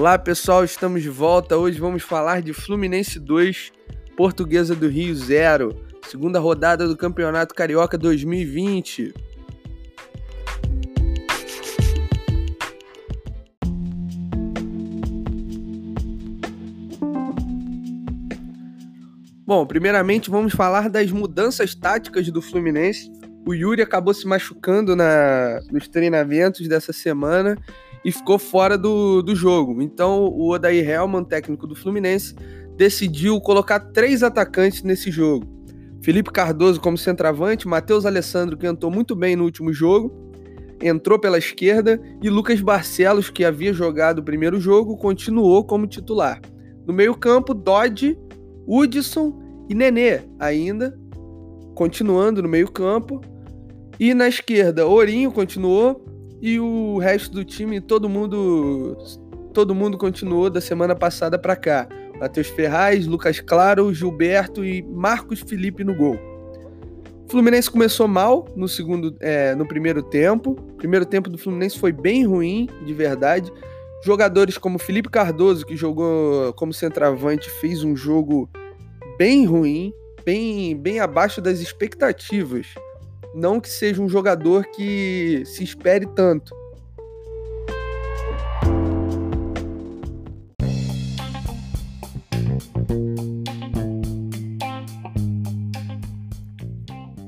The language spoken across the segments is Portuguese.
Olá pessoal, estamos de volta. Hoje vamos falar de Fluminense 2, Portuguesa do Rio 0, segunda rodada do Campeonato Carioca 2020. Bom, primeiramente vamos falar das mudanças táticas do Fluminense. O Yuri acabou se machucando na, nos treinamentos dessa semana e ficou fora do, do jogo. Então o Odair Helman, técnico do Fluminense, decidiu colocar três atacantes nesse jogo. Felipe Cardoso como centroavante, Matheus Alessandro, que entrou muito bem no último jogo, entrou pela esquerda, e Lucas Barcelos, que havia jogado o primeiro jogo, continuou como titular. No meio-campo, Dodge, Hudson e Nenê, ainda continuando no meio-campo. E na esquerda, Ourinho continuou, e o resto do time, todo mundo todo mundo continuou da semana passada para cá. Matheus Ferraz, Lucas Claro, Gilberto e Marcos Felipe no gol. O Fluminense começou mal no segundo, é, no primeiro tempo. O primeiro tempo do Fluminense foi bem ruim, de verdade. Jogadores como Felipe Cardoso, que jogou como centroavante, fez um jogo bem ruim, bem, bem abaixo das expectativas. Não que seja um jogador que se espere tanto.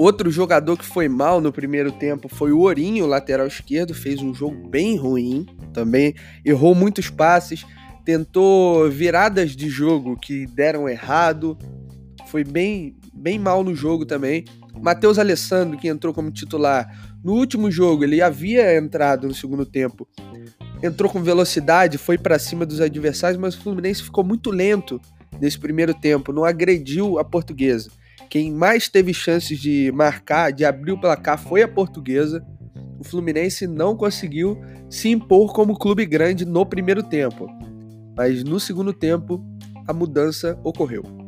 Outro jogador que foi mal no primeiro tempo foi o Ourinho, lateral esquerdo, fez um jogo bem ruim, também errou muitos passes, tentou viradas de jogo que deram errado, foi bem, bem mal no jogo também. Matheus Alessandro, que entrou como titular no último jogo, ele havia entrado no segundo tempo, entrou com velocidade, foi para cima dos adversários, mas o Fluminense ficou muito lento nesse primeiro tempo, não agrediu a portuguesa. Quem mais teve chances de marcar, de abrir o placar, foi a portuguesa. O Fluminense não conseguiu se impor como clube grande no primeiro tempo, mas no segundo tempo a mudança ocorreu.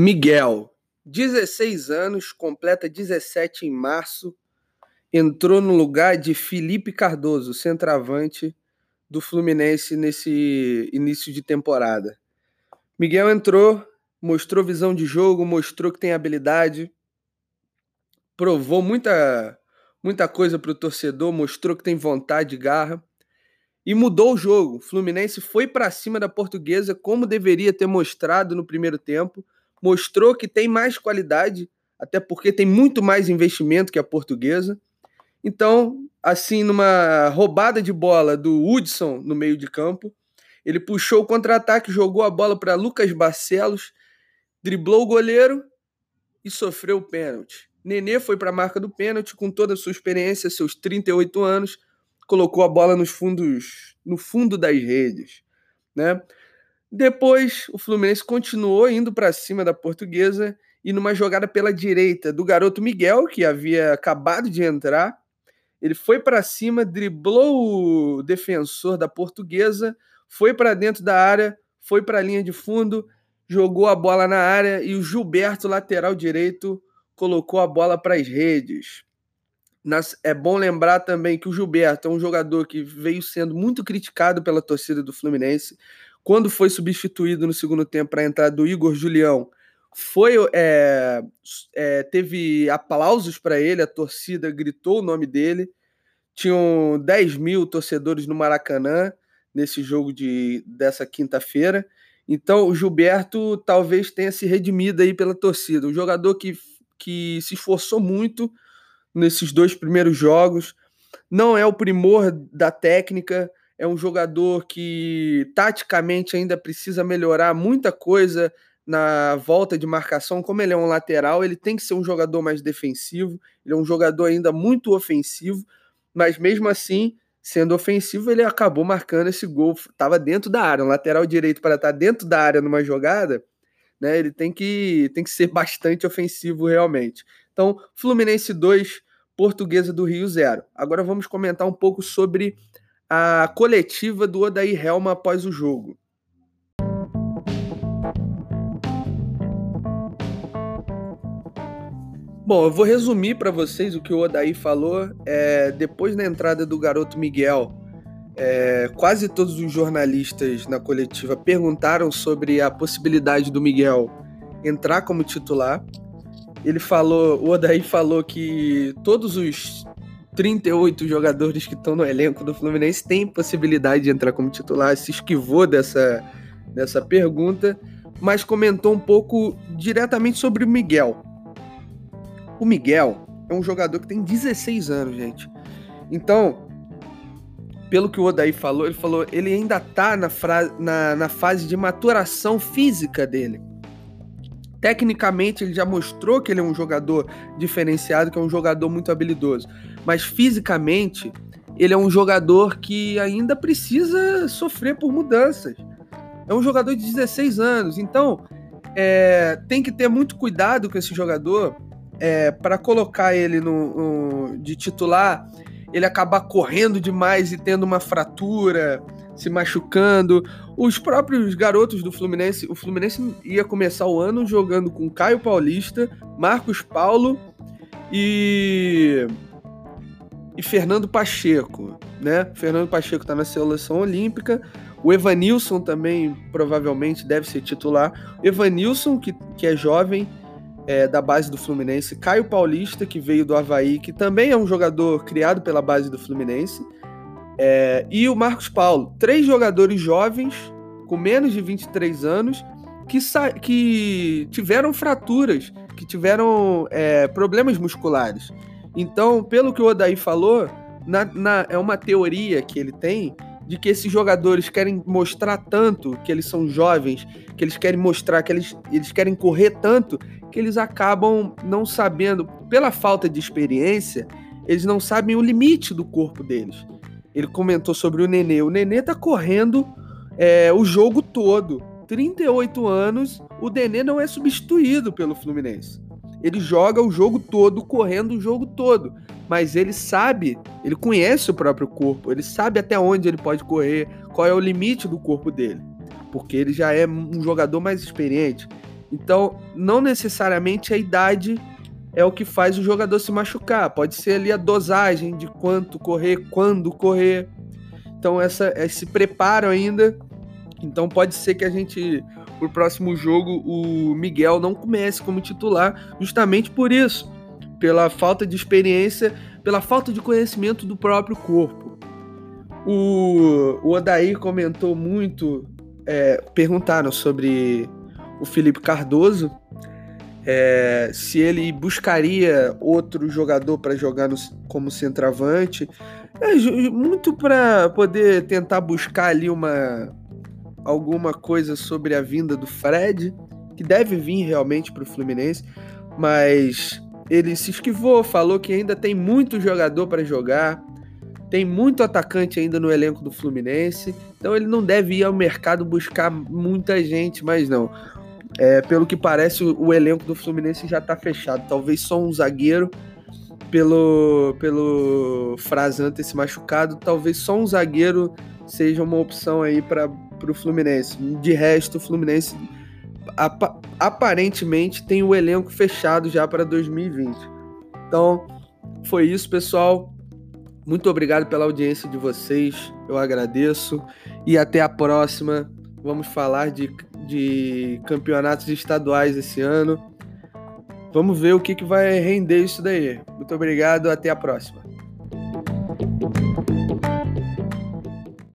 Miguel, 16 anos, completa 17 em março, entrou no lugar de Felipe Cardoso, centroavante do Fluminense nesse início de temporada. Miguel entrou, mostrou visão de jogo, mostrou que tem habilidade, provou muita muita coisa para o torcedor, mostrou que tem vontade garra e mudou o jogo. O Fluminense foi para cima da Portuguesa como deveria ter mostrado no primeiro tempo mostrou que tem mais qualidade, até porque tem muito mais investimento que a portuguesa. Então, assim, numa roubada de bola do Hudson no meio de campo, ele puxou o contra-ataque, jogou a bola para Lucas Barcelos, driblou o goleiro e sofreu o pênalti. Nenê foi para a marca do pênalti com toda a sua experiência, seus 38 anos, colocou a bola nos fundos, no fundo das redes, né? Depois, o Fluminense continuou indo para cima da Portuguesa e numa jogada pela direita do garoto Miguel, que havia acabado de entrar, ele foi para cima, driblou o defensor da Portuguesa, foi para dentro da área, foi para a linha de fundo, jogou a bola na área e o Gilberto, lateral direito, colocou a bola para as redes. É bom lembrar também que o Gilberto é um jogador que veio sendo muito criticado pela torcida do Fluminense quando foi substituído no segundo tempo para a entrada do Igor Julião, foi é, é, teve aplausos para ele, a torcida gritou o nome dele. Tinham 10 mil torcedores no Maracanã nesse jogo de, dessa quinta-feira. Então o Gilberto talvez tenha se redimido aí pela torcida. Um jogador que, que se esforçou muito nesses dois primeiros jogos. Não é o primor da técnica, é um jogador que taticamente ainda precisa melhorar muita coisa na volta de marcação. Como ele é um lateral, ele tem que ser um jogador mais defensivo. Ele é um jogador ainda muito ofensivo, mas mesmo assim, sendo ofensivo, ele acabou marcando esse gol. Estava dentro da área, um lateral direito para estar dentro da área numa jogada, né? Ele tem que, tem que ser bastante ofensivo realmente. Então, Fluminense 2, Portuguesa do Rio 0. Agora vamos comentar um pouco sobre a coletiva do Odair Helma após o jogo. Bom, eu vou resumir para vocês o que o Odaí falou. É, depois da entrada do garoto Miguel, é, quase todos os jornalistas na coletiva perguntaram sobre a possibilidade do Miguel entrar como titular. Ele falou, o Odaí falou que todos os 38 jogadores que estão no elenco do Fluminense têm possibilidade de entrar como titular, se esquivou dessa, dessa pergunta, mas comentou um pouco diretamente sobre o Miguel. O Miguel é um jogador que tem 16 anos, gente. Então, pelo que o Odaí falou, ele falou, ele ainda tá na, na, na fase de maturação física dele. Tecnicamente, ele já mostrou que ele é um jogador diferenciado, que é um jogador muito habilidoso. Mas fisicamente, ele é um jogador que ainda precisa sofrer por mudanças. É um jogador de 16 anos. Então, é, tem que ter muito cuidado com esse jogador é, para colocar ele no, no, de titular, ele acabar correndo demais e tendo uma fratura se machucando. Os próprios garotos do Fluminense, o Fluminense ia começar o ano jogando com Caio Paulista, Marcos Paulo e e Fernando Pacheco, né? Fernando Pacheco está na seleção olímpica. O Evanilson também provavelmente deve ser titular. Evanilson, que, que é jovem, é, da base do Fluminense. Caio Paulista, que veio do Havaí, que também é um jogador criado pela base do Fluminense. É, e o Marcos Paulo, três jogadores jovens, com menos de 23 anos, que, que tiveram fraturas, que tiveram é, problemas musculares. Então, pelo que o Odaí falou, na, na, é uma teoria que ele tem de que esses jogadores querem mostrar tanto que eles são jovens, que eles querem mostrar que eles, eles querem correr tanto, que eles acabam não sabendo, pela falta de experiência, eles não sabem o limite do corpo deles. Ele comentou sobre o Nenê. O Nenê tá correndo é, o jogo todo. 38 anos, o Nenê não é substituído pelo Fluminense. Ele joga o jogo todo, correndo o jogo todo. Mas ele sabe, ele conhece o próprio corpo, ele sabe até onde ele pode correr, qual é o limite do corpo dele. Porque ele já é um jogador mais experiente. Então, não necessariamente a idade é o que faz o jogador se machucar. Pode ser ali a dosagem de quanto correr, quando correr. Então, essa, esse preparo ainda. Então, pode ser que a gente, pro próximo jogo, o Miguel não comece como titular, justamente por isso. Pela falta de experiência, pela falta de conhecimento do próprio corpo. O, o Odair comentou muito, é, perguntaram sobre o Felipe Cardoso, é, se ele buscaria outro jogador para jogar no, como centroavante. É, muito para poder tentar buscar ali uma alguma coisa sobre a vinda do Fred, que deve vir realmente para o Fluminense, mas ele se esquivou, falou que ainda tem muito jogador para jogar, tem muito atacante ainda no elenco do Fluminense, então ele não deve ir ao mercado buscar muita gente, mas não. É, pelo que parece, o, o, elenco do Fluminense já tá fechado. Talvez só um zagueiro, pelo, pelo Frazan ter se machucado, talvez só um zagueiro seja uma opção aí para o Fluminense. De resto, o Fluminense ap aparentemente tem o elenco fechado já para 2020. Então, foi isso, pessoal. Muito obrigado pela audiência de vocês. Eu agradeço. E até a próxima. Vamos falar de de campeonatos estaduais esse ano. Vamos ver o que, que vai render isso daí. Muito obrigado, até a próxima.